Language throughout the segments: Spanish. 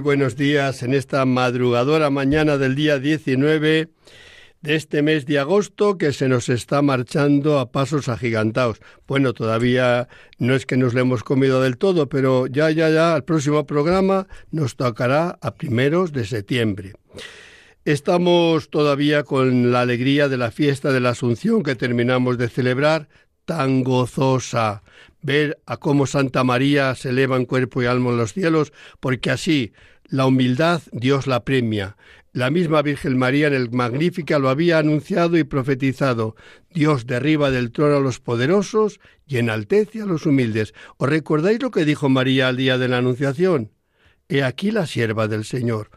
Buenos días en esta madrugadora mañana del día 19 de este mes de agosto que se nos está marchando a pasos agigantados. Bueno, todavía no es que nos lo hemos comido del todo, pero ya, ya, ya, el próximo programa nos tocará a primeros de septiembre. Estamos todavía con la alegría de la fiesta de la Asunción que terminamos de celebrar, tan gozosa, ver a cómo Santa María se eleva en cuerpo y alma en los cielos, porque así la humildad Dios la premia. La misma Virgen María en el Magnífica lo había anunciado y profetizado. Dios derriba del trono a los poderosos y enaltece a los humildes. ¿Os recordáis lo que dijo María al día de la Anunciación? He aquí la sierva del Señor.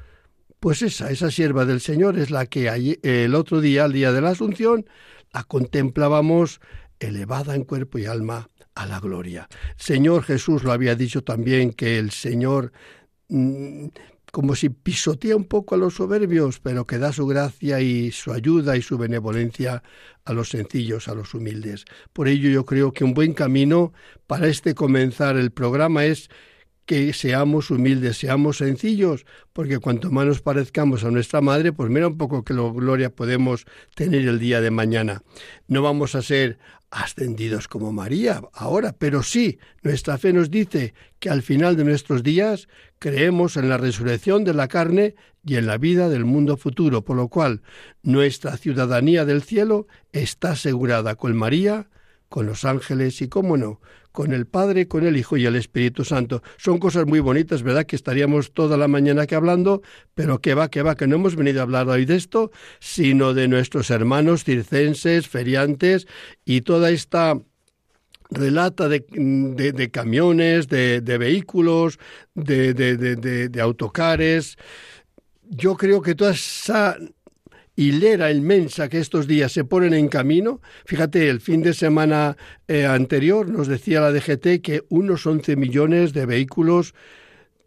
Pues esa, esa sierva del Señor es la que el otro día, al día de la Asunción, la contemplábamos elevada en cuerpo y alma a la gloria. Señor Jesús lo había dicho también que el Señor mm, como si pisotea un poco a los soberbios, pero que da su gracia y su ayuda y su benevolencia a los sencillos, a los humildes. Por ello yo creo que un buen camino para este comenzar el programa es que seamos humildes, seamos sencillos, porque cuanto más nos parezcamos a nuestra madre, pues mira un poco que lo gloria podemos tener el día de mañana. No vamos a ser ascendidos como María ahora, pero sí, nuestra fe nos dice que al final de nuestros días creemos en la resurrección de la carne y en la vida del mundo futuro, por lo cual nuestra ciudadanía del cielo está asegurada con María, con los ángeles y, cómo no, con el Padre, con el Hijo y el Espíritu Santo. Son cosas muy bonitas, ¿verdad? Que estaríamos toda la mañana aquí hablando, pero que va, que va, que no hemos venido a hablar hoy de esto, sino de nuestros hermanos circenses, feriantes y toda esta relata de, camiones, de, vehículos, de, de autocares. Yo creo que toda esa hilera inmensa que estos días se ponen en camino. Fíjate, el fin de semana eh, anterior nos decía la DGT que unos 11 millones de vehículos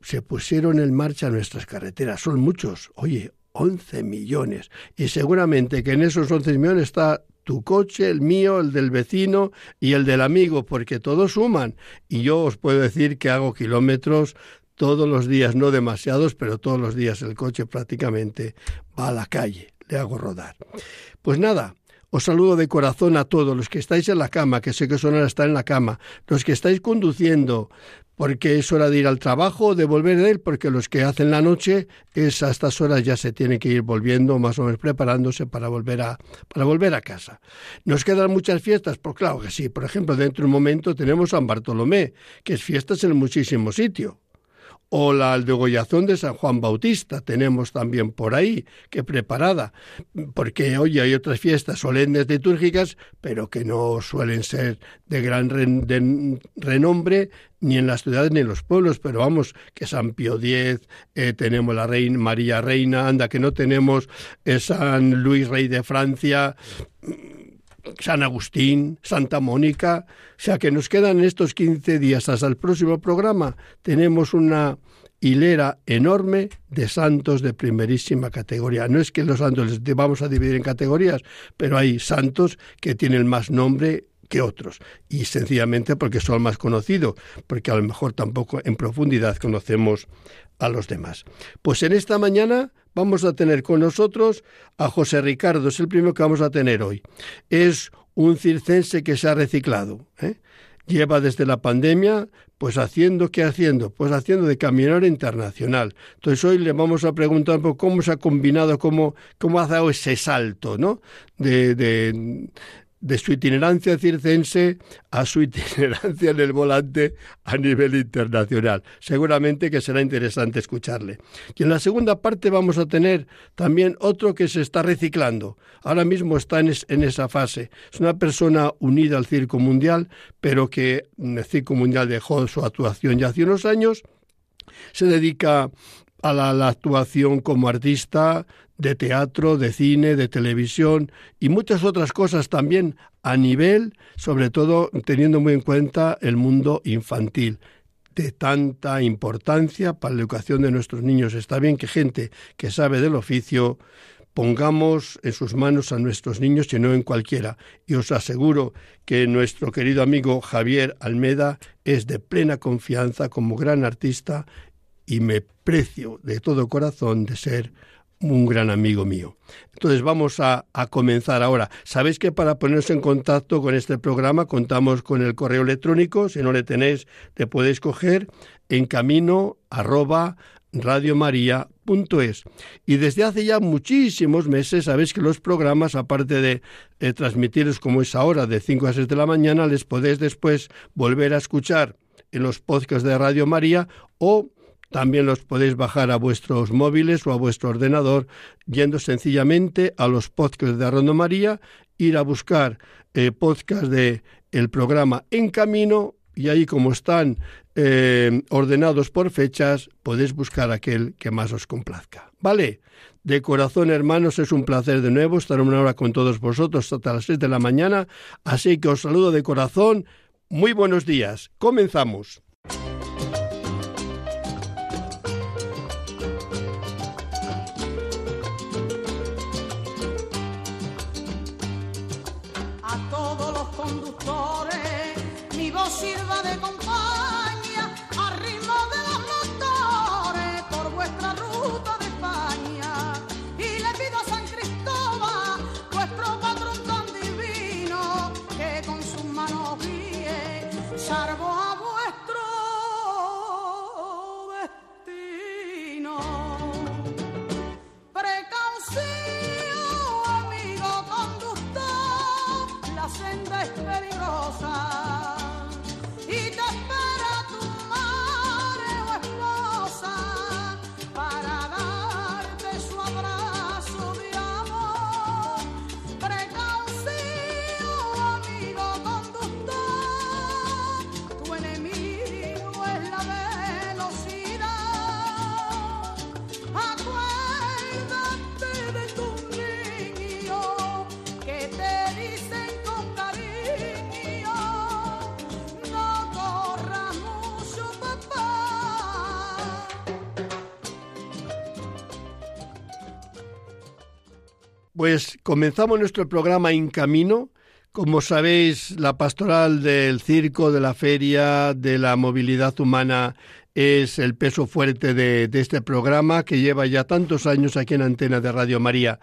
se pusieron en marcha nuestras carreteras. Son muchos. Oye, 11 millones. Y seguramente que en esos 11 millones está tu coche, el mío, el del vecino y el del amigo, porque todos suman. Y yo os puedo decir que hago kilómetros todos los días, no demasiados, pero todos los días el coche prácticamente va a la calle hago rodar. Pues nada, os saludo de corazón a todos los que estáis en la cama, que sé que son hora estar en la cama, los que estáis conduciendo, porque es hora de ir al trabajo o de volver de él, porque los que hacen la noche es a estas horas ya se tienen que ir volviendo, más o menos preparándose para volver a, para volver a casa. ¿Nos quedan muchas fiestas? Pues claro que sí. Por ejemplo, dentro de un momento tenemos San Bartolomé, que es fiestas en muchísimo sitio o la degollación de San Juan Bautista tenemos también por ahí, que preparada, porque hoy hay otras fiestas solemnes litúrgicas, pero que no suelen ser de gran renombre ni en las ciudades ni en los pueblos, pero vamos, que San Pío X, eh, tenemos la Reina María Reina, anda, que no tenemos eh, San Luis Rey de Francia, San Agustín, Santa Mónica, o sea que nos quedan estos 15 días. Hasta el próximo programa. Tenemos una hilera enorme de santos de primerísima categoría. No es que los santos les vamos a dividir en categorías, pero hay santos que tienen más nombre que otros y sencillamente porque son más conocidos, porque a lo mejor tampoco en profundidad conocemos a los demás. Pues en esta mañana vamos a tener con nosotros a José Ricardo, es el primero que vamos a tener hoy. Es un circense que se ha reciclado. ¿eh? Lleva desde la pandemia, pues haciendo, ¿qué haciendo? Pues haciendo de camionero internacional. Entonces hoy le vamos a preguntar cómo se ha combinado, cómo, cómo ha dado ese salto, ¿no? de, de su itinerancia circense a su itinerancia en el volante a nivel internacional. Seguramente que será interesante escucharle. Y en la segunda parte vamos a tener también otro que se está reciclando. Ahora mismo está en, esa fase. Es una persona unida al Circo Mundial, pero que el Circo Mundial dejó su actuación ya hace unos años Se dedica a la, actuación como artista de teatro, de cine, de televisión y muchas otras cosas también a nivel, sobre todo teniendo muy en cuenta el mundo infantil de tanta importancia para la educación de nuestros niños. Está bien que gente que sabe del oficio pongamos en sus manos a nuestros niños y no en cualquiera. Y os aseguro que nuestro querido amigo Javier Almeda es de plena confianza como gran artista y me precio de todo corazón de ser un gran amigo mío. Entonces vamos a, comenzar ahora. Sabéis que para ponernos en contacto con este programa contamos con el correo electrónico. Si no le tenéis, le podéis coger en camino arroba radiomaria.es. Y desde hace ya muchísimos meses sabéis que los programas, aparte de eh, transmitirlos como es ahora, de 5 a 6 de la mañana, les podéis después volver a escuchar en los podcasts de Radio María o también los podéis bajar a vuestros móviles o a vuestro ordenador yendo sencillamente a los podcasts de Radio María, ir a buscar eh, podcasts de el programa En Camino y ahí como están eh, ordenados por fechas, podéis buscar aquel que más os complazca. ¿Vale? De corazón, hermanos, es un placer de nuevo estar una hora con todos vosotros hasta las 6 de la mañana, así que os saludo de corazón. Muy buenos días. Comenzamos. Pues comenzamos nuestro programa En Camino. Como sabéis, la pastoral del circo, de la feria, de la movilidad humana es el peso fuerte de, este programa que lleva ya tantos años aquí en Antena de Radio María.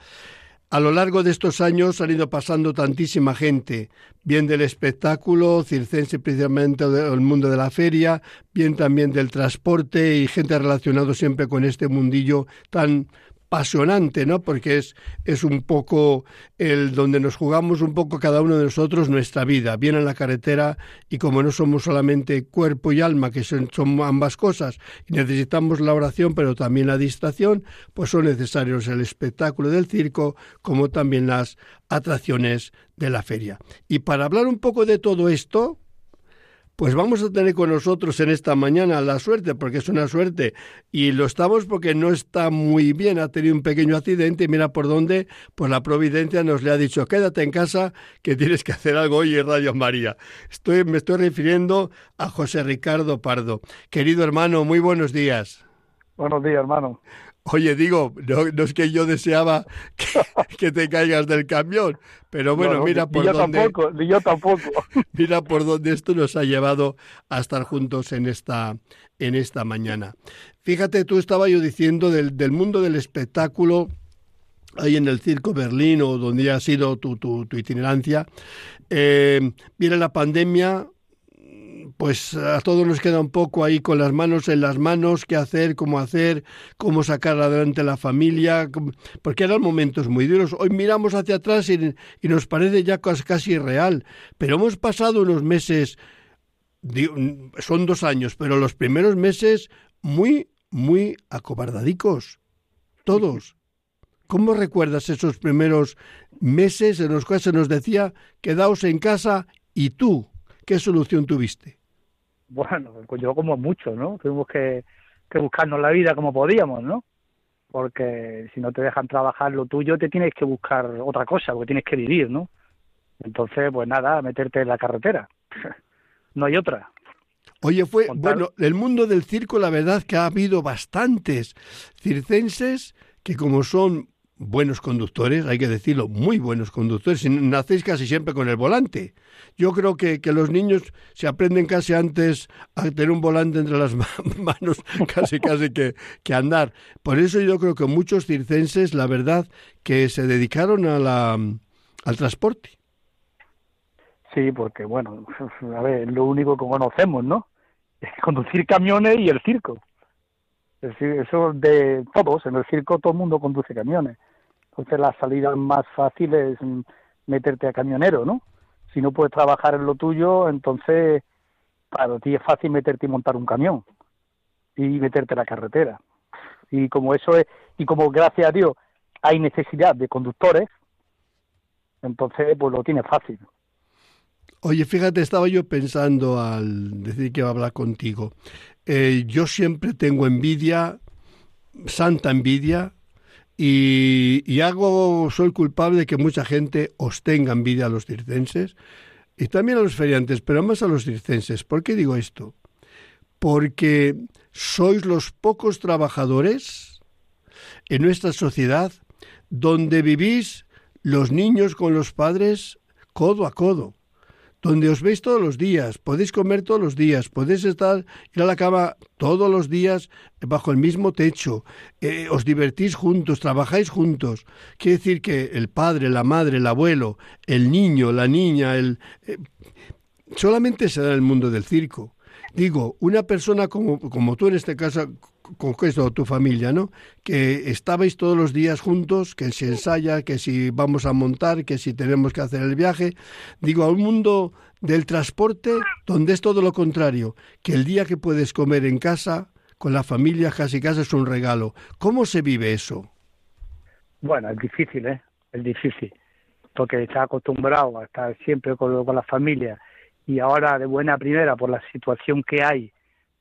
A lo largo de estos años han ido pasando tantísima gente, bien del espectáculo circense precisamente del mundo de la feria, bien también del transporte y gente relacionada siempre con este mundillo tan apasionante, ¿no? Porque es, es un poco el donde nos jugamos un poco cada uno de nosotros nuestra vida, bien en la carretera y como no somos solamente cuerpo y alma, que son, ambas cosas, y necesitamos la oración, pero también la distracción, pues son necesarios el espectáculo del circo, como también las atracciones de la feria. Y para hablar un poco de todo esto, pues vamos a tener con nosotros en esta mañana la suerte, porque es una suerte, y lo estamos porque no está muy bien, ha tenido un pequeño accidente y mira por dónde, pues la providencia nos le ha dicho, quédate en casa, que tienes que hacer algo hoy en Radio María. Estoy, me estoy refiriendo a José Ricardo Pardo. Querido hermano, muy buenos días. Buenos días, hermano. Oye, digo, no, es que yo deseaba que, te caigas del camión, pero bueno, mira por yo dónde. Tampoco, yo tampoco. Mira por dónde esto nos ha llevado a estar juntos en esta, en esta mañana. Fíjate, tú estaba yo diciendo del, del mundo del espectáculo ahí en el Circo Berlín o donde ha sido tu, tu, itinerancia. Eh, viene la pandemia, pues a todos nos queda un poco ahí con las manos en las manos, qué hacer, cómo hacer, cómo sacar adelante la familia, porque eran momentos muy duros. Hoy miramos hacia atrás y, nos parece ya casi real, pero hemos pasado unos meses, son dos años, pero los primeros meses muy, muy acobardadicos, todos. ¿Cómo recuerdas esos primeros meses en los cuales se nos decía quedaos en casa y tú? ¿Qué solución tuviste? Bueno, pues yo como mucho, ¿no? Tuvimos que, que buscarnos la vida como podíamos, ¿no? Porque si no te dejan trabajar lo tuyo, te tienes que buscar otra cosa, porque tienes que vivir, ¿no? Entonces, pues nada, meterte en la carretera. no hay otra. Oye, fue, bueno, el mundo del circo, la verdad que ha habido bastantes circenses que como son buenos conductores, hay que decirlo, muy buenos conductores, nacéis casi siempre con el volante. Yo creo que, que los niños se aprenden casi antes a tener un volante entre las manos, casi casi que, que andar. Por eso yo creo que muchos circenses, la verdad, que se dedicaron a la, al transporte. Sí, porque bueno, a ver, lo único que conocemos, ¿no? Es conducir camiones y el circo. Eso de todos, en el circo todo el mundo conduce camiones. Entonces la salida más fácil es meterte a camionero, ¿no? Si no puedes trabajar en lo tuyo, entonces para ti es fácil meterte y montar un camión y meterte a la carretera. Y como eso es, y como gracias a Dios hay necesidad de conductores, entonces pues lo tienes fácil. Oye, fíjate, estaba yo pensando al decir que iba a hablar contigo. Eh, yo siempre tengo envidia, santa envidia, y, hago, soy culpable de que mucha gente os tenga envidia a los circenses y también a los feriantes, pero más a los circenses. ¿Por qué digo esto? Porque sois los pocos trabajadores en nuestra sociedad donde vivís los niños con los padres codo a codo donde os veis todos los días, podéis comer todos los días, podéis estar, ir a la cama todos los días bajo el mismo techo, eh, os divertís juntos, trabajáis juntos. Quiere decir que el padre, la madre, el abuelo, el niño, la niña, el... Eh, solamente se da el mundo del circo. Digo, una persona como, como tú en este caso, con esto, tu familia, ¿no? Que estabais todos los días juntos, que si ensaya, que si vamos a montar, que si tenemos que hacer el viaje. Digo, a un mundo del transporte donde es todo lo contrario, que el día que puedes comer en casa, con la familia, casi casa es un regalo. ¿Cómo se vive eso? Bueno, es difícil, ¿eh? Es difícil, porque está acostumbrado a estar siempre con, con la familia y ahora de buena primera por la situación que hay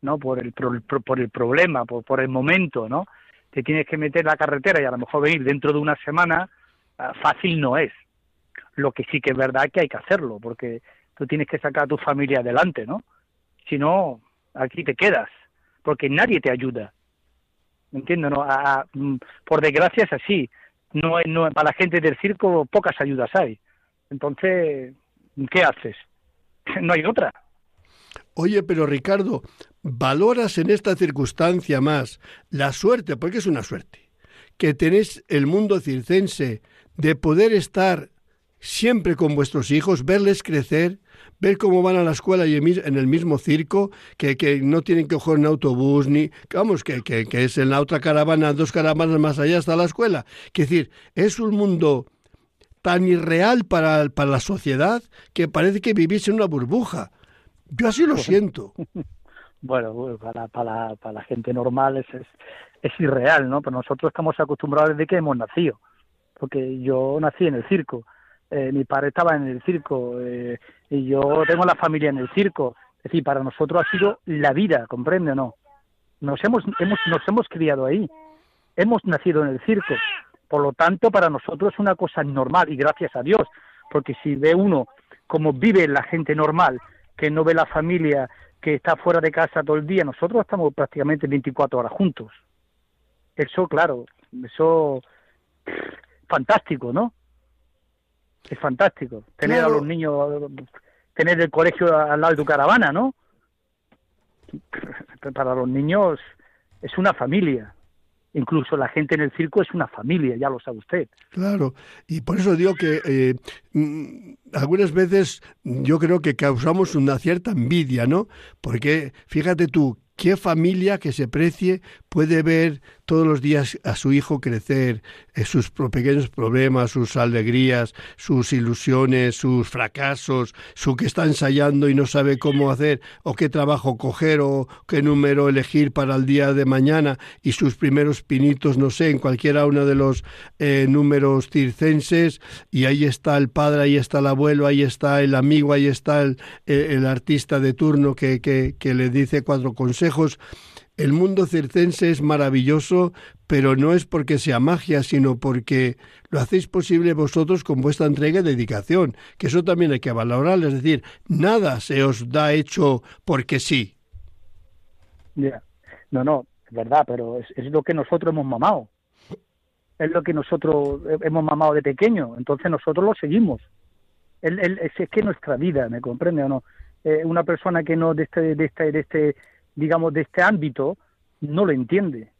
¿no? Por el, por, el problema, por, por el momento, ¿no? Te tienes que meter la carretera y a lo mejor venir dentro de una semana, ah, fácil no es. Lo que sí que es verdad que hay que hacerlo, porque tú tienes que sacar a tu familia adelante, ¿no? Si no, aquí te quedas, porque nadie te ayuda. ¿Me entiendes? No? Mm, por desgracia es así. No, no, para la gente del circo pocas ayudas hay. Entonces, ¿qué haces? No hay otra. Oye, pero Ricardo, ¿valoras en esta circunstancia más la suerte, porque es una suerte, que tenéis el mundo circense de poder estar siempre con vuestros hijos, verles crecer, ver cómo van a la escuela y en el mismo circo, que, que no tienen que coger un autobús, ni, vamos, que, que, que, es en la otra caravana, dos caravanas más allá hasta la escuela. Es decir, es un mundo tan irreal para, para la sociedad que parece que vivís en una burbuja. Yo así lo siento. bueno, para, para, para la gente normal es, es, irreal, ¿no? Pero nosotros estamos acostumbrados desde que hemos nacido, porque yo nací en el circo, eh, mi padre estaba en el circo eh, y yo tengo la familia en el circo. Es decir, para nosotros ha sido la vida, ¿comprende o no? Nos hemos, hemos, nos hemos criado ahí, hemos nacido en el circo. Por lo tanto, para nosotros es una cosa normal y gracias a Dios, porque si ve uno cómo vive la gente normal, que no ve la familia, que está fuera de casa todo el día. Nosotros estamos prácticamente 24 horas juntos. Eso, claro, eso fantástico, ¿no? Es fantástico. Tener a los niños, tener el colegio al lado de tu caravana, ¿no? Para los niños es una familia incluso la gente en el circo es una familia, ya lo sabe usted. Claro, y por eso digo que eh, mm, algunas veces yo creo que causamos una cierta envidia, ¿no? Porque fíjate tú, ¿Qué familia que se precie puede ver todos los días a su hijo crecer, eh, sus pequeños problemas, sus alegrías, sus ilusiones, sus fracasos, su que está ensayando y no sabe cómo hacer, o qué trabajo coger, o qué número elegir para el día de mañana, y sus primeros pinitos, no sé, en cualquiera uno de los eh, números circenses, y ahí está el padre, ahí está el abuelo, ahí está el amigo, ahí está el, el artista de turno que, que, que le dice cuatro consejos el mundo circense es maravilloso, pero no es porque sea magia, sino porque lo hacéis posible vosotros con vuestra entrega y dedicación, que eso también hay que valorar, es decir, nada se os da hecho porque sí. Ya, no, no, es verdad, pero es, lo que nosotros hemos mamado, es lo que nosotros hemos mamado de pequeño, entonces nosotros lo seguimos. El, es, que nuestra vida, ¿me comprende o no? Eh, una persona que no de este, de este, de este digamos, de este ámbito, no lo entiende,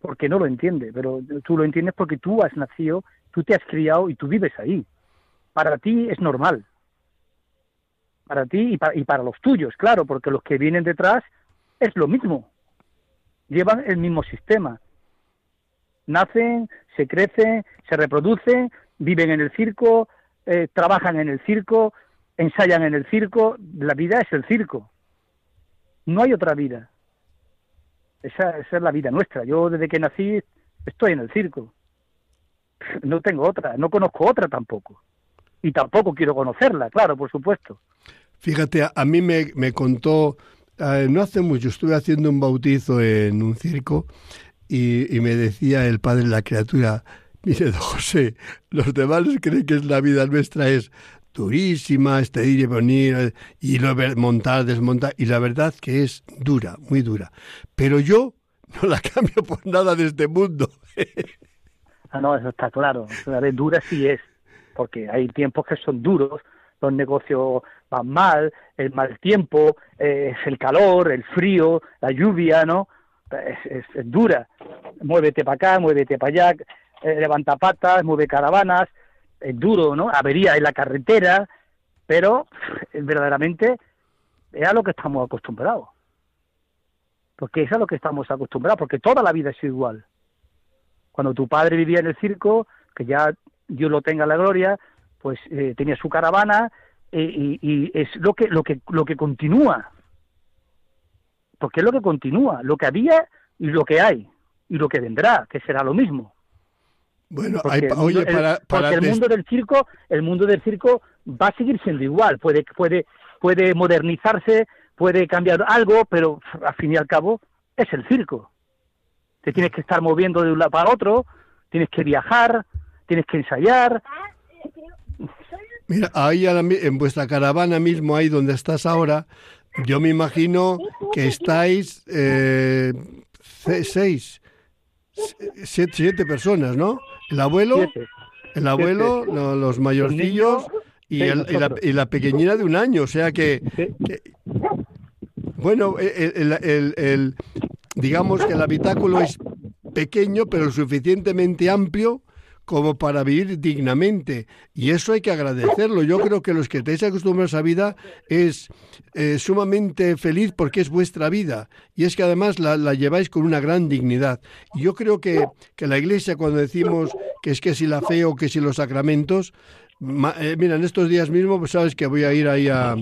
porque no lo entiende, pero tú lo entiendes porque tú has nacido, tú te has criado y tú vives ahí. Para ti es normal. Para ti y para, y para los tuyos, claro, porque los que vienen detrás es lo mismo. Llevan el mismo sistema. Nacen, se crecen, se reproducen, viven en el circo, eh, trabajan en el circo, ensayan en el circo. La vida es el circo. No hay otra vida. Esa, esa es la vida nuestra. Yo desde que nací estoy en el circo. No tengo otra, no conozco otra tampoco. Y tampoco quiero conocerla, claro, por supuesto. Fíjate, a, mí me, contó, eh, no hace mucho, estuve haciendo un bautizo en un circo y, y me decía el padre de la criatura, mire, don José, los demás creen que es la vida nuestra es durísima, este ir y venir, y lo montar, desmontar, y la verdad que es dura, muy dura. Pero yo no la cambio por nada de este mundo. ah, no, eso está claro. vez dura sí es, porque hay tiempos que son duros, los negocios van mal, el mal tiempo, eh, el calor, el frío, la lluvia, ¿no? Es, es, dura. Muévete para acá, muévete para allá, eh, levanta patas, mueve caravanas, es duro, ¿no? Avería en la carretera, pero verdaderamente es a lo que estamos acostumbrados. Porque es a lo que estamos acostumbrados, porque toda la vida es igual. Cuando tu padre vivía en el circo, que ya Dios lo tenga la gloria, pues eh, tenía su caravana eh, y, y, es lo que lo que lo que continúa. Porque es lo que continúa, lo que había y lo que hay y lo que vendrá, que será lo mismo. Bueno, oye, para, porque el mundo del circo, el mundo del circo va a seguir siendo igual. Puede, puede, puede modernizarse, puede cambiar algo, pero al fin y al cabo es el circo. Te tienes que estar moviendo de un lado para otro, tienes que viajar, tienes que ensayar. Mira, ahí en vuestra caravana mismo, ahí donde estás ahora, yo me imagino que estáis eh, seis, siete, siete personas, ¿no? El abuelo, el abuelo, los mayorcillos y, y, la, pequeñina de un año. O sea que, bueno, el, el, digamos que el habitáculo es pequeño, pero suficientemente amplio como para vivir dignamente. Y eso hay que agradecerlo. Yo creo que los que estáis acostumbrados a vida es eh, sumamente feliz porque es vuestra vida. Y es que además la, lleváis con una gran dignidad. Y yo creo que, que la Iglesia, cuando decimos que es que si la fe o que si los sacramentos, eh, mira, en estos días mismo, pues sabes que voy a ir ahí a,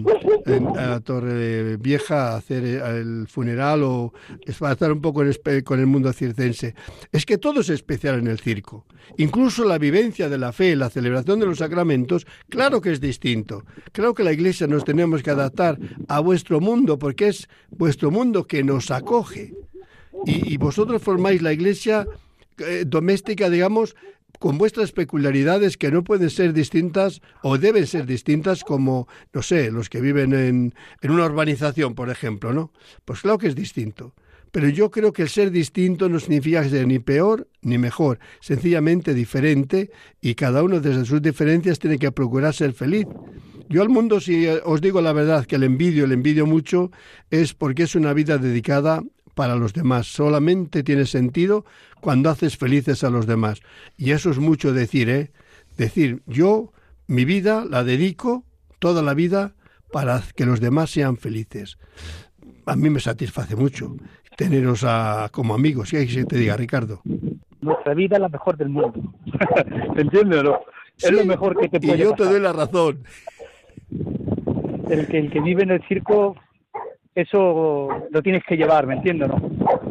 Torre Vieja a hacer eh, el funeral o para estar un poco con el mundo circense. Es que todo es especial en el circo. Incluso la vivencia de la fe, la celebración de los sacramentos, claro que es distinto. Claro que la Iglesia nos tenemos que adaptar a vuestro mundo porque es vuestro mundo que nos acoge. Y, vosotros formáis la Iglesia eh, doméstica, digamos, con vuestras peculiaridades que no pueden ser distintas o deben ser distintas como, no sé, los que viven en, en una urbanización, por ejemplo, ¿no? Pues claro que es distinto. Pero yo creo que el ser distinto no significa ser ni peor ni mejor, sencillamente diferente y cada uno desde sus diferencias tiene que procurar ser feliz. Yo al mundo, si os digo la verdad, que el envidio, el envidio mucho, es porque es una vida dedicada para los demás. Solamente tiene sentido cuando haces felices a los demás. Y eso es mucho decir, ¿eh? Decir, yo mi vida la dedico, toda la vida, para que los demás sean felices. A mí me satisface mucho teneros a, como amigos. ¿Qué que te diga, Ricardo? Nuestra vida es la mejor del mundo. ¿Entiendes no? Es lo mejor que te puede Y yo te doy la razón. El que, el que vive en el circo eso lo tienes que llevar, ¿me entiendes? No?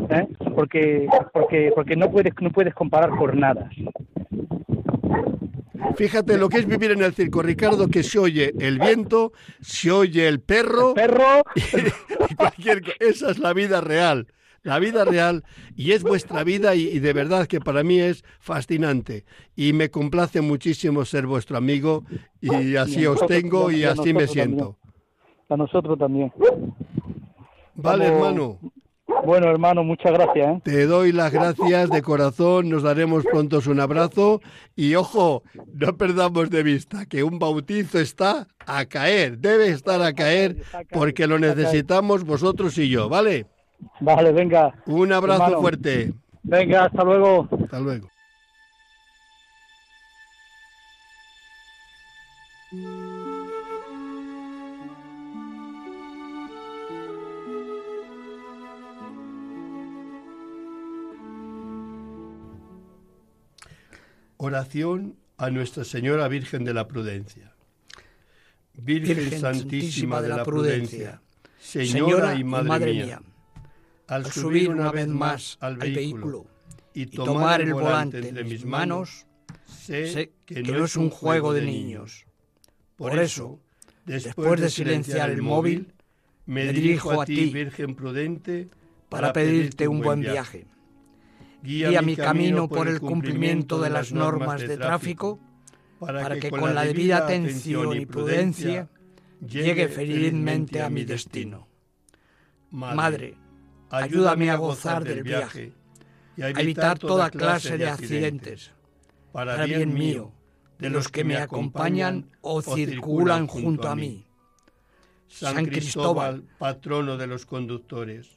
¿Eh? Porque, porque, porque no puedes, no puedes comparar por nada. Fíjate lo que es vivir en el circo, Ricardo, que se oye el viento, se oye el perro. perro. Y, cualquier Esa es la vida real. la vida real y es vuestra vida y, de verdad que para mí es fascinante y me complace muchísimo ser vuestro amigo y así os tengo y así me siento. A nosotros también. Vale, hermano. Bueno, hermano, muchas gracias. ¿eh? Te doy las gracias de corazón, nos daremos pronto un abrazo y ojo, no perdamos de vista que un bautizo está a caer, debe estar a caer porque lo necesitamos vosotros y yo, ¿vale? Vale, venga. Un abrazo fuerte. Venga, hasta luego. Hasta luego. Oración a Nuestra Señora Virgen de la Prudencia. Virgen, Santísima de la Prudencia, Señora, y Madre, mía, al subir una vez más al vehículo y tomar el volante entre mis manos, sé que no es un juego de niños. Por eso, después de silenciar el móvil, me dirijo a ti, Virgen prudente, para pedirte un buen viaje guía mi camino por el cumplimiento de las normas de tráfico, para que con la debida atención y prudencia llegue felizmente a mi destino. Madre, ayúdame a gozar del viaje y a evitar toda clase de accidentes, para bien mío, de los que me acompañan o circulan junto a mí. San Cristóbal, patrono de los conductores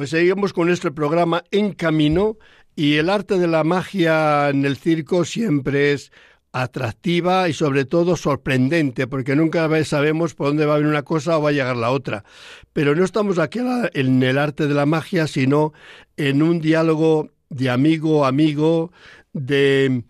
Pues seguimos con nuestro programa En Camino y el arte de la magia en el circo siempre es atractiva y sobre todo sorprendente, porque nunca sabemos por dónde va a venir una cosa o va a llegar la otra. Pero no estamos aquí en el arte de la magia, sino en un diálogo de amigo a amigo, de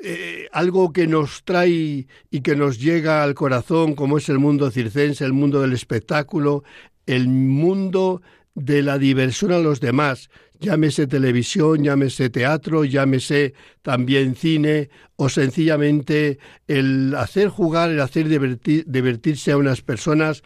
eh, algo que nos trae y que nos llega al corazón, como es el mundo circense, el mundo del espectáculo, el mundo de la diversión a los demás, llámese televisión, llámese teatro, llámese también cine o sencillamente el hacer jugar, el hacer divertirse a unas personas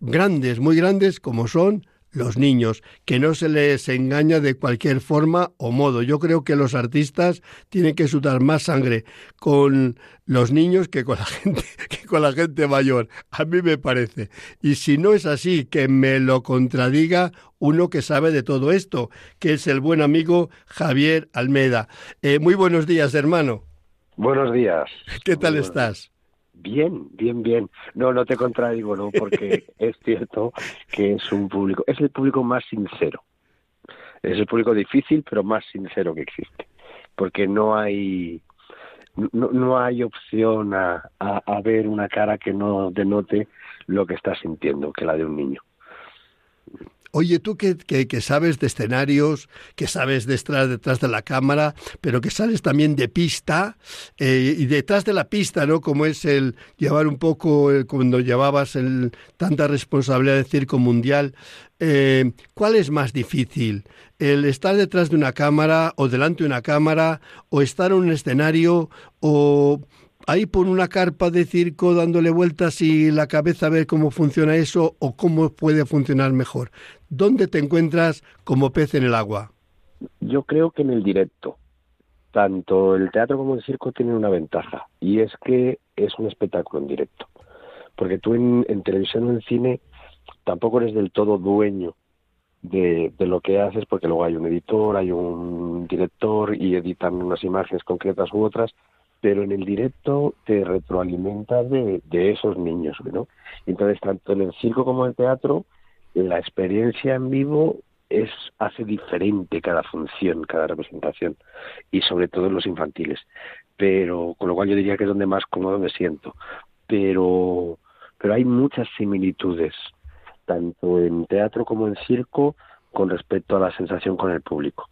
grandes, muy grandes como son los niños, que no se les engaña de cualquier forma o modo. Yo creo que los artistas tienen que sudar más sangre con los niños que con la gente, que con la gente mayor. A mí me parece. Y si no es así, que me lo contradiga uno que sabe de todo esto, que es el buen amigo Javier Almeda. Eh, muy buenos días, hermano. Buenos días. ¿Qué tal estás? Bien, bien, bien. No, no te contradigo, ¿no? Porque es cierto que es un público, es el público más sincero. Es el público difícil, pero más sincero que existe. Porque no hay, no, no hay opción a, a ver una cara que no denote lo que está sintiendo, que la de un niño. Oye, tú que, que, sabes de escenarios, que sabes de estar detrás de la cámara, pero que sales también de pista, eh, y detrás de la pista, ¿no? Como es el llevar un poco, eh, cuando llevabas el, tanta responsabilidad de circo mundial, eh, ¿cuál es más difícil? ¿El estar detrás de una cámara o delante de una cámara, o estar en un escenario, o ahí por una carpa de circo dándole vueltas y la cabeza a ver cómo funciona eso o cómo puede funcionar mejor. ¿Dónde te encuentras como pez en el agua? Yo creo que en el directo, tanto el teatro como el circo tienen una ventaja, y es que es un espectáculo en directo. Porque tú en, televisión o en cine tampoco eres del todo dueño de, lo que haces, porque luego hay un editor, hay un director y editan unas imágenes concretas u otras, pero en el directo te retroalimentas de, de esos niños, ¿no? Entonces, tanto en el circo como en el teatro, la experiencia en vivo es hace diferente cada función, cada representación, y sobre todo en los infantiles. Pero, con lo cual yo diría que es donde más cómodo me siento. Pero, pero hay muchas similitudes, tanto en teatro como en circo, con respecto a la sensación con el público.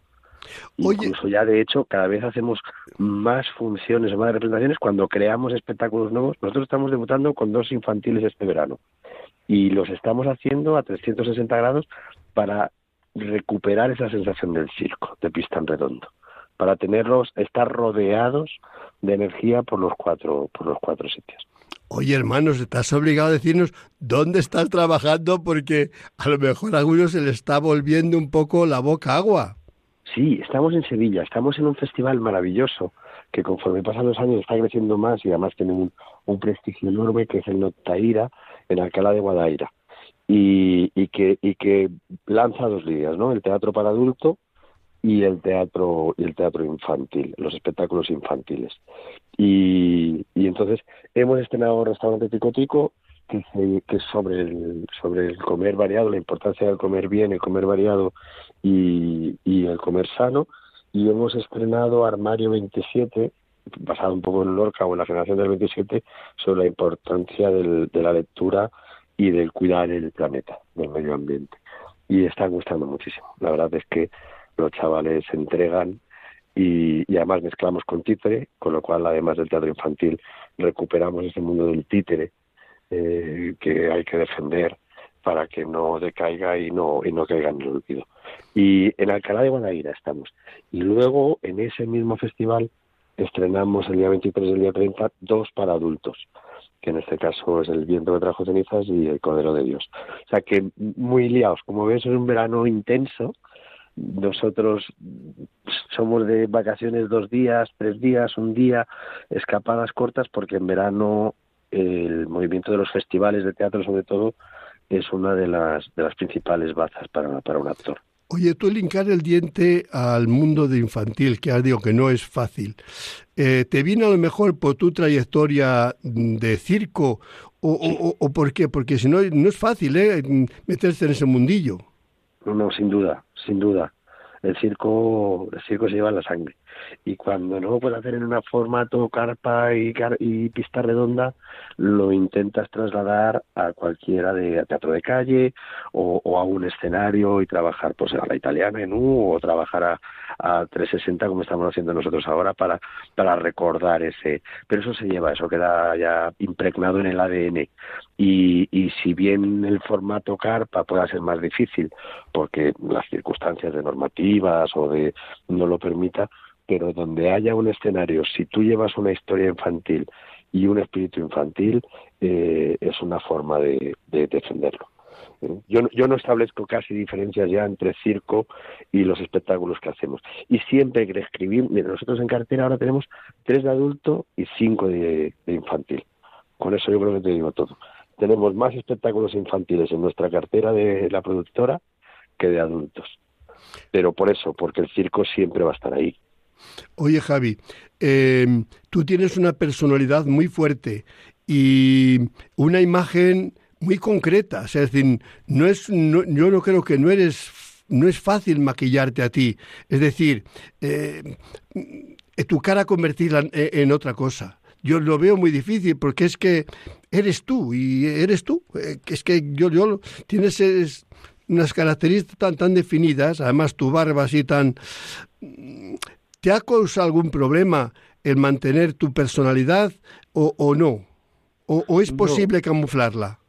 Incluso ya de hecho cada vez hacemos más funciones o más representaciones cuando creamos espectáculos nuevos. Nosotros estamos debutando con dos infantiles este verano y los estamos haciendo a 360 grados para recuperar esa sensación del circo, de pista en redondo, para tenerlos, estar rodeados de energía por los cuatro, por los cuatro sitios. Oye, hermanos, estás obligado a decirnos dónde estás trabajando porque a lo mejor a algunos se le está volviendo un poco la boca agua. Sí, estamos en Sevilla, estamos en un festival maravilloso que conforme pasan los años está creciendo más y además tiene un, prestigio enorme que es el Notaira en Alcalá de Guadaira y, y, que, y que lanza dos líneas, ¿no? El teatro para adulto y el teatro y el teatro infantil, los espectáculos infantiles. Y, y entonces hemos estrenado Restaurante Tico Tico que, es sobre el, sobre el comer variado, la importancia del comer bien, el comer variado y el comer sano. Y hemos estrenado Armario 27, basado un poco en Lorca o en la generación del 27, sobre la importancia del, de la lectura y del cuidar el planeta, del medio ambiente. Y está gustando muchísimo. La verdad es que los chavales se entregan y, y, además mezclamos con títere, con lo cual, además del teatro infantil, recuperamos ese mundo del títere eh, que hay que defender para que no decaiga y no, y no caiga en el olvido. Y en Alcalá de Guadaira estamos. Y luego, en ese mismo festival, estrenamos el día 23 y el día 30 dos para adultos, que en este caso es El viento que trajo cenizas y El Cordero de Dios. O sea que muy liados. Como ves, es un verano intenso. Nosotros somos de vacaciones dos días, tres días, un día, escapadas cortas, porque en verano el movimiento de los festivales de teatro, sobre todo, es una de las, de las principales bazas para, para un actor. Oye, tú linkar el diente al mundo de infantil, que ya digo que no es fácil, eh, ¿te viene a lo mejor por tu trayectoria de circo o, o, o por qué? Porque si no, no es fácil ¿eh? meterse en ese mundillo. No, no, sin duda, sin duda. El circo, el circo se lleva en la sangre y cuando no lo puedes hacer en un formato carpa y, y pista redonda, lo intentas trasladar a cualquiera de teatro de calle o, a un escenario y trabajar pues a la italiana en U o trabajar a, a 360 como estamos haciendo nosotros ahora para, para recordar ese. Pero eso se lleva, eso queda ya impregnado en el ADN. Y, y si bien el formato carpa pueda ser más difícil porque las circunstancias de normativas o de no lo permita, pero donde haya un escenario, si tú llevas una historia infantil y un espíritu infantil, eh, es una forma de, defenderlo. ¿eh? Yo, yo no establezco casi diferencias ya entre circo y los espectáculos que hacemos. Y siempre que escribir, mira, nosotros en cartera ahora tenemos tres de adulto y cinco de, de infantil. Con eso yo creo que te digo todo. Tenemos más espectáculos infantiles en nuestra cartera de la productora que de adultos. Pero por eso, porque el circo siempre va a estar ahí. Oye, Javi, em, tú tienes una personalidad muy fuerte y una imagen muy concreta. es decir, no es, yo no creo que no eres, no es fácil maquillarte a ti. Es decir, eh, tu cara convertirla en, otra cosa. Yo lo veo muy difícil porque es que eres tú y eres tú. Eh, es que yo, yo tienes unas características tan, tan definidas, además tu barba así tan ¿Te ha causado algún problema el mantener tu personalidad o, no? ¿O, es posible camuflarla?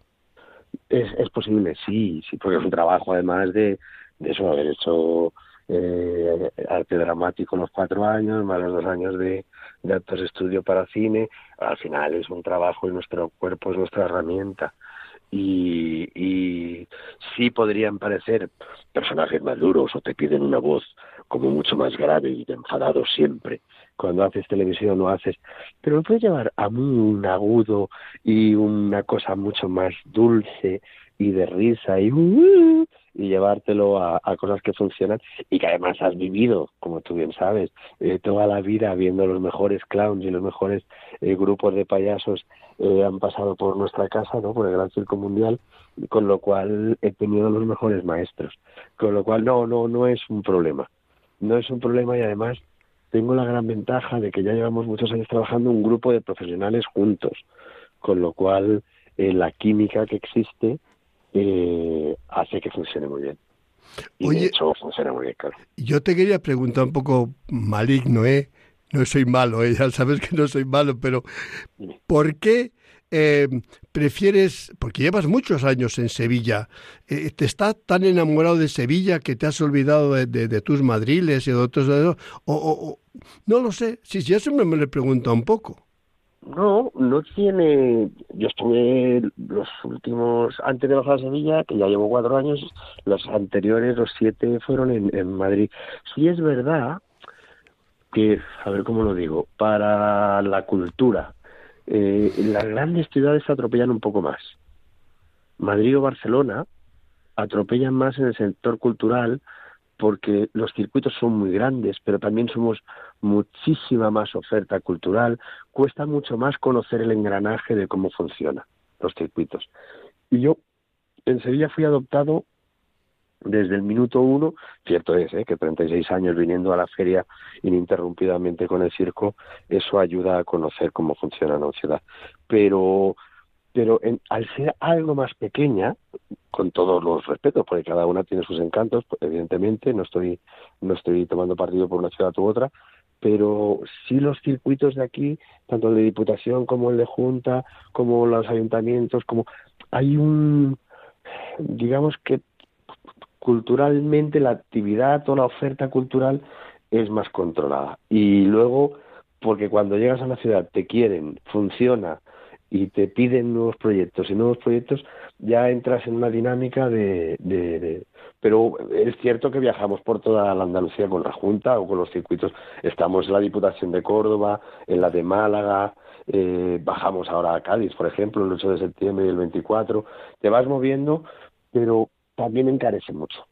Es, es posible, sí, sí, porque es un trabajo además de, de eso, haber hecho eh, arte dramático los cuatro años, más los dos años de, de actos de estudio para cine. Al final es un trabajo y nuestro cuerpo es nuestra herramienta. Y, y sí podrían parecer personajes más duros o te piden una voz como mucho más grave y enfadado siempre. Cuando haces televisión o haces, pero lo puedes llevar a un agudo y una cosa mucho más dulce y de risa y uh, y llevártelo a, cosas que funcionan y que además has vivido, como tú bien sabes, eh, toda la vida viendo los mejores clowns y los mejores eh, grupos de payasos eh, han pasado por nuestra casa, ¿no? Por el Gran Circo Mundial, con lo cual he tenido los mejores maestros, con lo cual no, no, no es un problema, no es un problema y además tengo la gran ventaja de que ya llevamos muchos años trabajando un grupo de profesionales juntos, con lo cual la química que existe eh, hace que funcione muy bien. Y Oye, de hecho funciona muy bien, claro. Yo te quería preguntar un poco maligno, ¿eh? No soy malo, ¿eh? ya sabes que no soy malo, pero ¿por qué eh, prefieres, porque llevas muchos años en Sevilla, eh, ¿te estás tan enamorado de Sevilla que te has olvidado de, tus madriles y de otros? O, o, no lo sé, si, si eso me, me lo pregunta un poco. No, no tiene. Yo estuve los últimos, antes de bajar a Sevilla, que ya llevo cuatro años, los anteriores, los siete, fueron en, en Madrid. Sí es verdad que, a ver cómo lo digo, para la cultura, eh, las grandes ciudades atropellan un poco más. Madrid o Barcelona atropellan más en el sector cultural porque los circuitos son muy grandes, pero también somos muchísima más oferta cultural, cuesta mucho más conocer el engranaje de cómo funcionan los circuitos. Y yo en Sevilla fui adoptado desde el minuto uno, cierto es ¿eh? que 36 años viniendo a la feria ininterrumpidamente con el circo, eso ayuda a conocer cómo funciona una ciudad. Pero pero en, al ser algo más pequeña, con todos los respetos, porque cada una tiene sus encantos, evidentemente, no estoy, no estoy tomando partido por una ciudad u otra, pero sí los circuitos de aquí, tanto el de Diputación como el de Junta, como los ayuntamientos, como hay un, digamos que culturalmente la actividad o la oferta cultural es más controlada. Y luego, porque cuando llegas a la ciudad te quieren, funciona, y te piden nuevos proyectos y nuevos proyectos, ya entras en una dinámica de, de, Pero es cierto que viajamos por toda la Andalucía con la Junta o con los circuitos. Estamos en la Diputación de Córdoba, en la de Málaga, eh, bajamos ahora a Cádiz, por ejemplo, el 8 de septiembre y el 24. Te vas moviendo, pero también encarece mucho,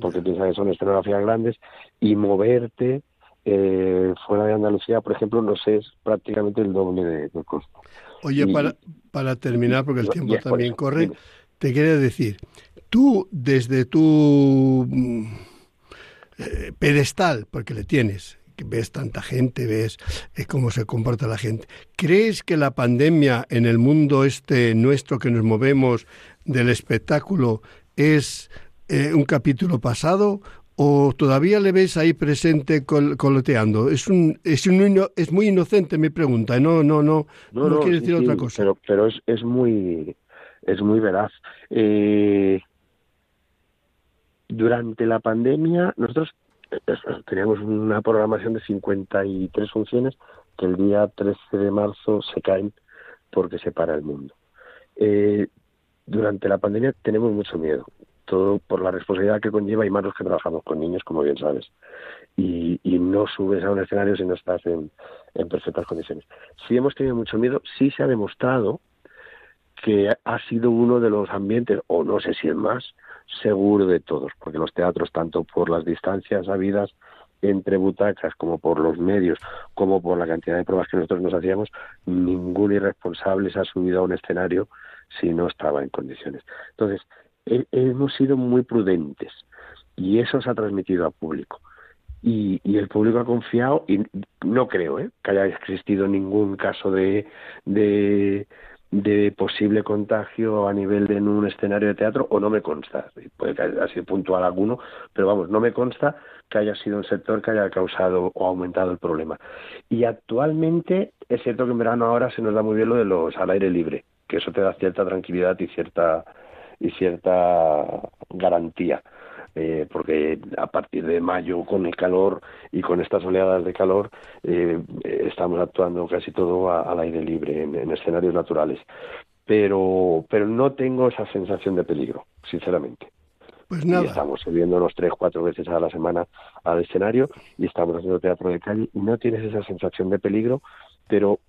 porque piensas que son escenografías grandes y moverte eh, fuera de Andalucía, por ejemplo, no sé, es prácticamente el doble de, de costo. Oye, para, para terminar, porque el tiempo también corre, te quería decir, tú desde tu mm, eh, pedestal, porque le tienes, que ves tanta gente, ves eh, cómo se comporta la gente, ¿crees que la pandemia en el mundo este nuestro que nos movemos del espectáculo es eh, un capítulo pasado o todavía le ves ahí presente coloteando? Es un, es un es muy inocente mi pregunta, no no no no, quiere decir otra cosa. Pero pero es, es muy es muy veraz. Eh, durante la pandemia nosotros eh, teníamos una programación de 53 funciones que el día 13 de marzo se caen porque se para el mundo. Eh, durante la pandemia tenemos mucho miedo todo por la responsabilidad que conlleva y más los que trabajamos con niños, como bien sabes. Y, no subes a un escenario si no estás en, perfectas condiciones. Si hemos tenido mucho miedo, sí se ha demostrado que ha sido uno de los ambientes, o no sé si es más, seguro de todos, porque los teatros, tanto por las distancias habidas entre butacas, como por los medios, como por la cantidad de pruebas que nosotros nos hacíamos, ningún irresponsable se ha subido a un escenario si no estaba en condiciones. Entonces, hemos sido muy prudentes y eso se ha transmitido al público. Y, el público ha confiado y no creo ¿eh? que haya existido ningún caso de, de, posible contagio a nivel de en un escenario de teatro o no me consta puede que haya sido puntual alguno pero vamos no me consta que haya sido un sector que haya causado o aumentado el problema y actualmente es cierto que en verano ahora se nos da muy bien lo de los al aire libre que eso te da cierta tranquilidad y cierta y cierta garantía. Eh, porque a partir de mayo con el calor y con estas oleadas de calor eh, estamos actuando casi todo al aire libre en, escenarios naturales pero pero no tengo esa sensación de peligro sinceramente Pues nada. Y estamos subiéndonos tres, cuatro veces a la semana al escenario y estamos haciendo teatro de calle y no tienes esa sensación de peligro, pero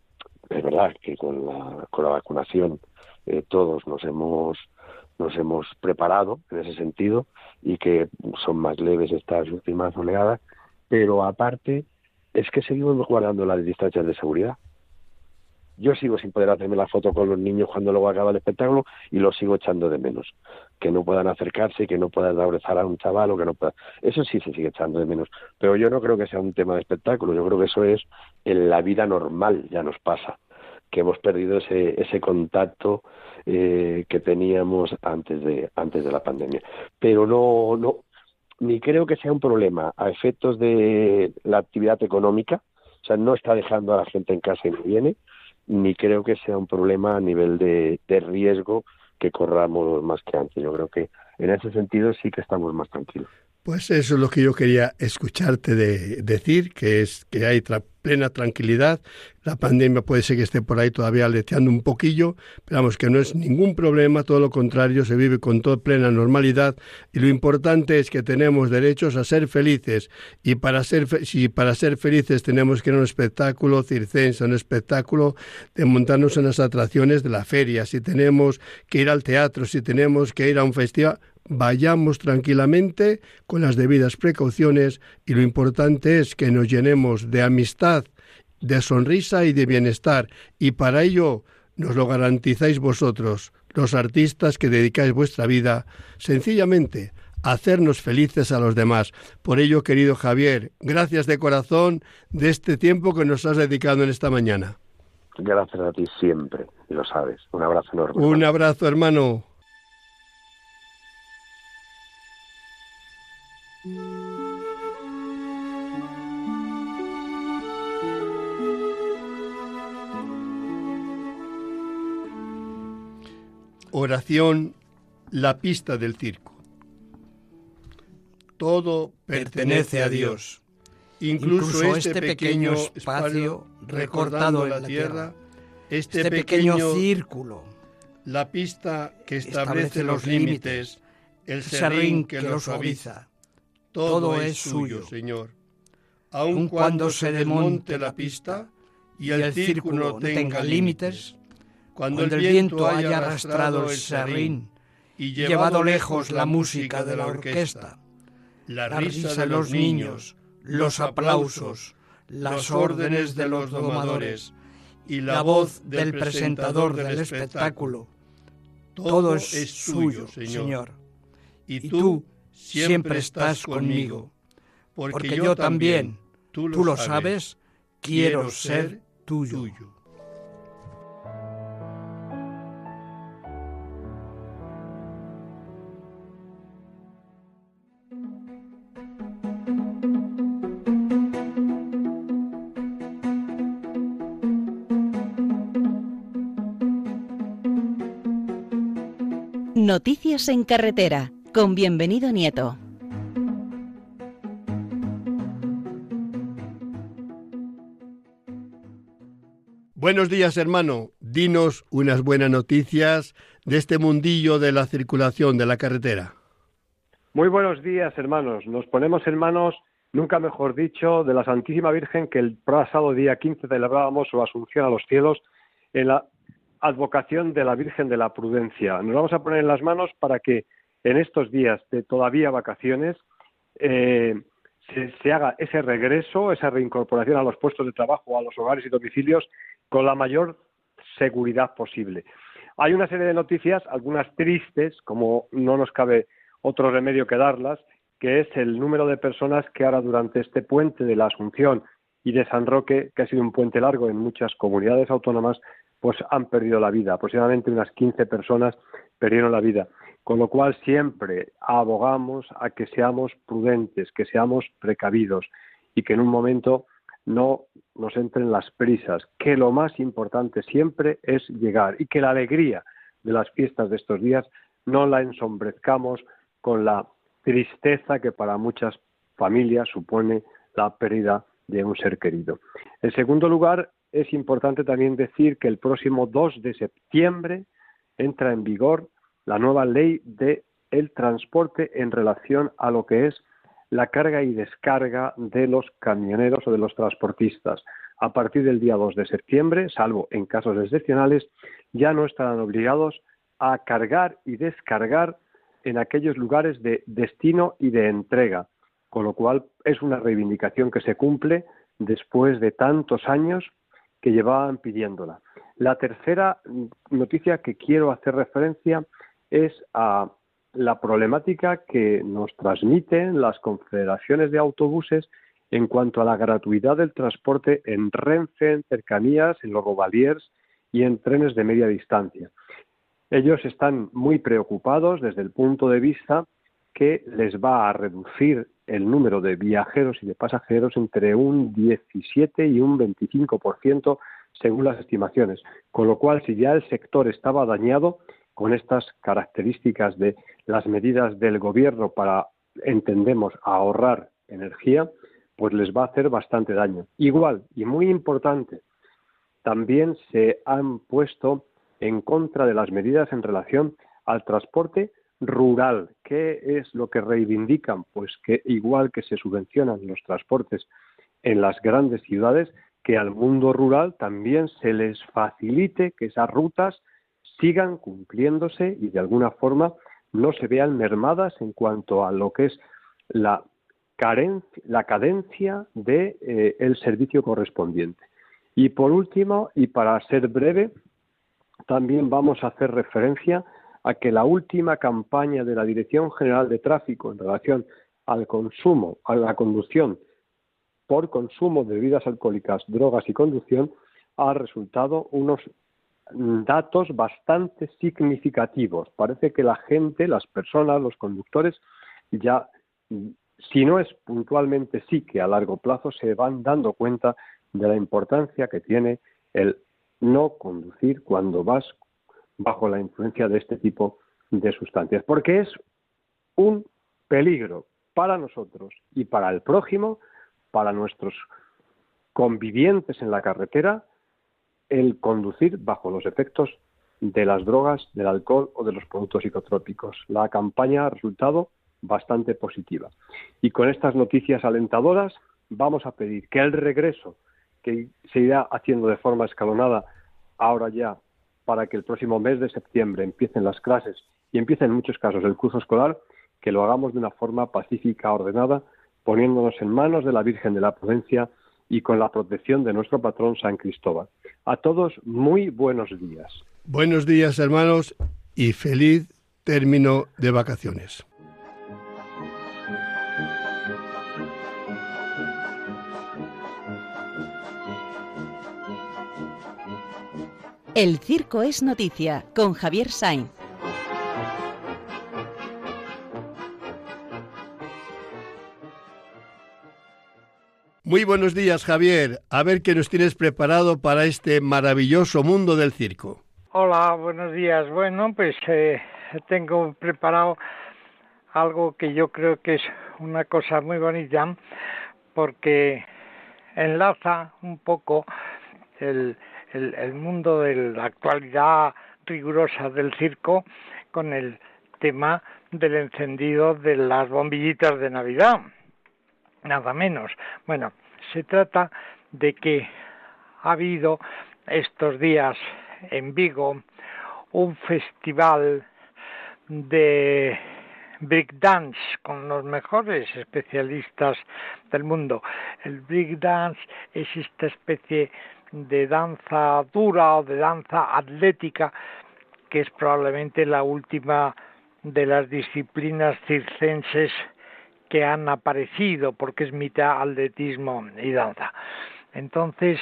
es verdad que con la, con la vacunación eh, todos nos hemos nos hemos preparado en ese sentido y que son más leves estas últimas oleadas, pero aparte es que seguimos guardando las distancias de seguridad. Yo sigo sin poder hacerme la foto con los niños cuando luego acaba el espectáculo y lo sigo echando de menos. Que no puedan acercarse, que no puedan abrazar a un chaval o que no puedan. Eso sí se sigue echando de menos. Pero yo no creo que sea un tema de espectáculo. Yo creo que eso es en la vida normal, ya nos pasa. Que hemos perdido ese, ese contacto eh, que teníamos antes de, antes de la pandemia. Pero no, no, ni creo que sea un problema a efectos de la actividad económica. O sea, no está dejando a la gente en casa y no viene ni creo que sea un problema a nivel de, riesgo que corramos más que antes. Yo creo que en ese sentido sí que estamos más tranquilos. Pues eso es lo que yo quería escucharte de decir, que es que hay plena tranquilidad. La pandemia puede ser que esté por ahí todavía aleteando un poquillo, pero vamos, que no es ningún problema, todo lo contrario, se vive con toda plena normalidad. Y lo importante es que tenemos derechos a ser felices. Y para ser, si para ser felices tenemos que ir a un espectáculo circense, un espectáculo de montarnos en las atracciones de la feria, si tenemos que ir al teatro, si tenemos que ir a un festival, vayamos tranquilamente con las debidas precauciones y lo importante es que nos llenemos de amistad, de sonrisa y de bienestar y para ello nos lo garantizáis vosotros, los artistas que dedicáis vuestra vida sencillamente a hacernos felices a los demás. Por ello, querido Javier, gracias de corazón de este tiempo que nos has dedicado en esta mañana. Gracias a ti siempre, lo sabes. Un abrazo enorme. Un abrazo, hermano. Oración, la pista del circo. Todo pertenece a Dios, incluso, este, este pequeño espacio recortado en la tierra, este, este pequeño círculo, la pista que establece los límites, el serrín que lo suaviza todo es suyo, Señor. Aun cuando se desmonte la pista y el círculo tenga límites, cuando el viento haya arrastrado el serrín y llevado lejos la música de la orquesta, la risa de los niños, los aplausos, las órdenes de los domadores y la voz del presentador del espectáculo, todo es suyo, Señor. Y tú, siempre estás conmigo, porque yo también, tú lo sabes, quiero ser tuyo. Noticias en carretera con bienvenido Nieto. Buenos días, hermano. Dinos unas buenas noticias de este mundillo de la circulación de la carretera. Muy buenos días, hermanos. Nos ponemos en manos, nunca mejor dicho, de la Santísima Virgen que el pasado día 15 celebrábamos su asunción a los cielos en la advocación de la Virgen de la Prudencia. Nos vamos a poner en las manos para que en estos días de todavía vacaciones eh, se, haga ese regreso, esa reincorporación a los puestos de trabajo, a los hogares y domicilios con la mayor seguridad posible. Hay una serie de noticias, algunas tristes, como no nos cabe otro remedio que darlas, que es el número de personas que ahora durante este puente de la Asunción y de San Roque, que ha sido un puente largo en muchas comunidades autónomas, pues han perdido la vida. Aproximadamente unas 15 personas perdieron la vida. Con lo cual siempre abogamos a que seamos prudentes, que seamos precavidos y que en un momento no nos entren las prisas, que lo más importante siempre es llegar y que la alegría de las fiestas de estos días no la ensombrezcamos con la tristeza que para muchas familias supone la pérdida de un ser querido. En segundo lugar, es importante también decir que el próximo 2 de septiembre entra en vigor la nueva ley de el transporte en relación a lo que es la carga y descarga de los camioneros o de los transportistas. A partir del día 2 de septiembre, salvo en casos excepcionales, ya no estarán obligados a cargar y descargar en aquellos lugares de destino y de entrega, con lo cual es una reivindicación que se cumple después de tantos años que llevaban pidiéndola. La tercera noticia que quiero hacer referencia es a la problemática que nos transmiten las confederaciones de autobuses en cuanto a la gratuidad del transporte en Renfe, en cercanías, en los Robaliers y en trenes de media distancia. Ellos están muy preocupados desde el punto de vista que les va a reducir el número de viajeros y de pasajeros entre un 17 y un 25% según las estimaciones. Con lo cual, si ya el sector estaba dañado, con estas características de las medidas del gobierno para, entendemos, ahorrar energía, pues les va a hacer bastante daño. Igual, y muy importante, también se han puesto en contra de las medidas en relación al transporte rural. ¿Qué es lo que reivindican? Pues que igual que se subvencionan los transportes en las grandes ciudades, que al mundo rural también se les facilite que esas rutas sigan cumpliéndose y de alguna forma no se vean mermadas en cuanto a lo que es la, la cadencia del de, eh, servicio correspondiente. Y por último, y para ser breve, también vamos a hacer referencia a que la última campaña de la Dirección General de Tráfico en relación al consumo, a la conducción por consumo de bebidas alcohólicas, drogas y conducción, ha resultado unos datos bastante significativos. Parece que la gente, las personas, los conductores, ya, si no es puntualmente sí que a largo plazo, se van dando cuenta de la importancia que tiene el no conducir cuando vas bajo la influencia de este tipo de sustancias, porque es un peligro para nosotros y para el prójimo, para nuestros convivientes en la carretera, el conducir bajo los efectos de las drogas, del alcohol o de los productos psicotrópicos. La campaña ha resultado bastante positiva. Y con estas noticias alentadoras vamos a pedir que el regreso, que se irá haciendo de forma escalonada ahora ya, para que el próximo mes de septiembre empiecen las clases y empiecen en muchos casos el curso escolar, que lo hagamos de una forma pacífica, ordenada, poniéndonos en manos de la Virgen de la Prudencia y con la protección de nuestro patrón San Cristóbal. A todos, muy buenos días. Buenos días, hermanos, y feliz término de vacaciones. El circo es noticia con Javier Sainz. Muy buenos días, Javier. A ver qué nos tienes preparado para este maravilloso mundo del circo. Hola, buenos días. Bueno, pues eh, tengo preparado algo que yo creo que es una cosa muy bonita porque enlaza un poco el, el mundo de la actualidad rigurosa del circo con el tema del encendido de las bombillitas de Navidad nada menos. Bueno, se trata de que ha habido estos días en Vigo un festival de breakdance con los mejores especialistas del mundo. El breakdance es esta especie de danza dura o de danza atlética que es probablemente la última de las disciplinas circenses que han aparecido, porque es mitad atletismo y danza. Entonces,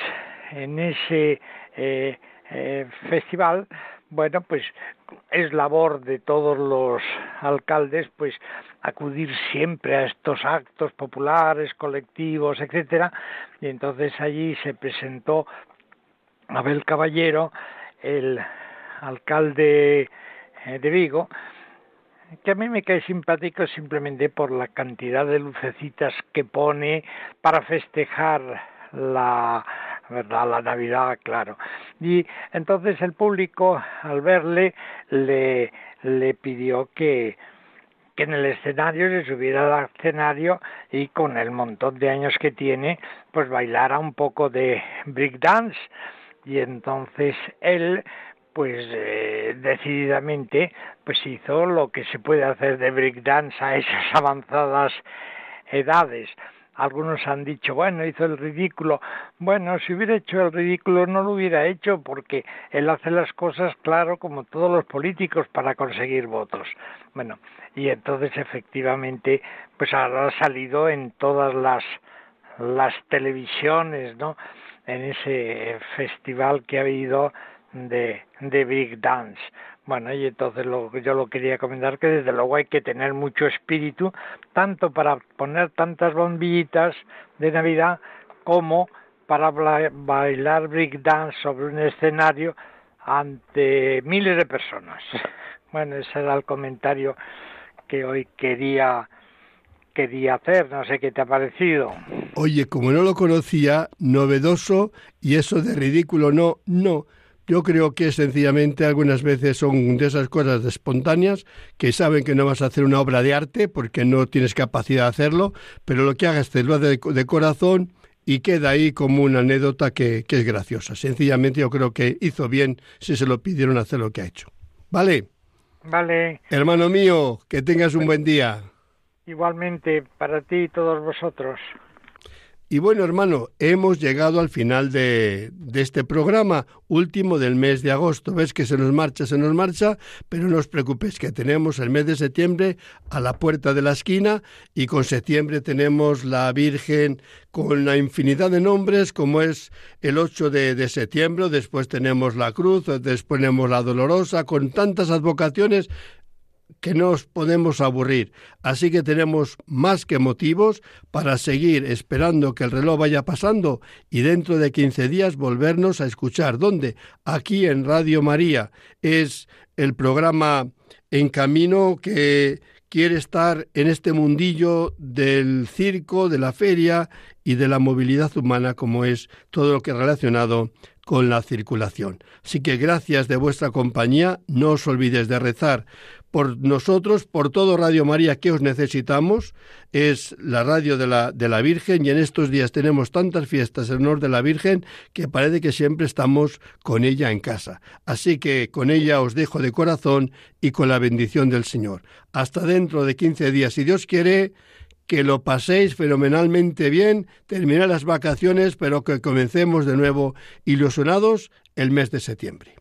en ese eh, eh, festival, bueno, pues es labor de todos los alcaldes, pues acudir siempre a estos actos populares, colectivos, etcétera, y entonces allí se presentó Abel Caballero, el alcalde eh, de Vigo, que a mí me cae simpático simplemente por la cantidad de lucecitas que pone para festejar la verdad la Navidad, claro. Y entonces el público al verle le le pidió que que en el escenario se subiera al escenario y con el montón de años que tiene, pues bailara un poco de breakdance. Y entonces él pues eh, decididamente pues hizo lo que se puede hacer de breakdance a esas avanzadas edades. Algunos han dicho, bueno, hizo el ridículo. Bueno, si hubiera hecho el ridículo no lo hubiera hecho porque él hace las cosas, claro, como todos los políticos para conseguir votos. Bueno, y entonces efectivamente, pues ha salido en todas las, las televisiones, ¿no? En ese festival que ha habido de, de Big Dance. Bueno, y entonces lo, yo lo quería comentar que desde luego hay que tener mucho espíritu, tanto para poner tantas bombillitas de Navidad como para bailar break dance sobre un escenario ante miles de personas. Bueno, ese era el comentario que hoy quería quería hacer, no sé qué te ha parecido. Oye, como no lo conocía, novedoso y eso de ridículo no, no. Yo creo que sencillamente algunas veces son de esas cosas espontáneas que saben que no vas a hacer una obra de arte porque no tienes capacidad de hacerlo, pero lo que hagas te lo hace de, corazón y queda ahí como una anécdota que, que, es graciosa. Sencillamente yo creo que hizo bien si se lo pidieron hacer lo que ha hecho. ¿Vale? Vale. Hermano mío, que tengas un buen día. Igualmente, para ti y todos vosotros. Y bueno, hermano, hemos llegado al final de, este programa, último del mes de agosto. Ves que se nos marcha, se nos marcha, pero no os preocupéis, que tenemos el mes de septiembre a la puerta de la esquina y con septiembre tenemos la Virgen con una infinidad de nombres, como es el 8 de, de septiembre, después tenemos la Cruz, después tenemos la Dolorosa, con tantas advocaciones que no os podemos aburrir. Así que tenemos más que motivos para seguir esperando que el reloj vaya pasando y dentro de 15 días volvernos a escuchar. ¿Dónde? Aquí en Radio María. Es el programa en camino que quiere estar en este mundillo del circo, de la feria y de la movilidad humana, como es todo lo que relacionado con la circulación. Así que gracias de vuestra compañía, no os olvides de rezar por nosotros, por todo Radio María que os necesitamos, es la radio de la, de la Virgen y en estos días tenemos tantas fiestas en honor de la Virgen que parece que siempre estamos con ella en casa. Así que con ella os dejo de corazón y con la bendición del Señor. Hasta dentro de 15 días, si Dios quiere, que lo paséis fenomenalmente bien, terminar las vacaciones, pero que comencemos de nuevo ilusionados el mes de septiembre.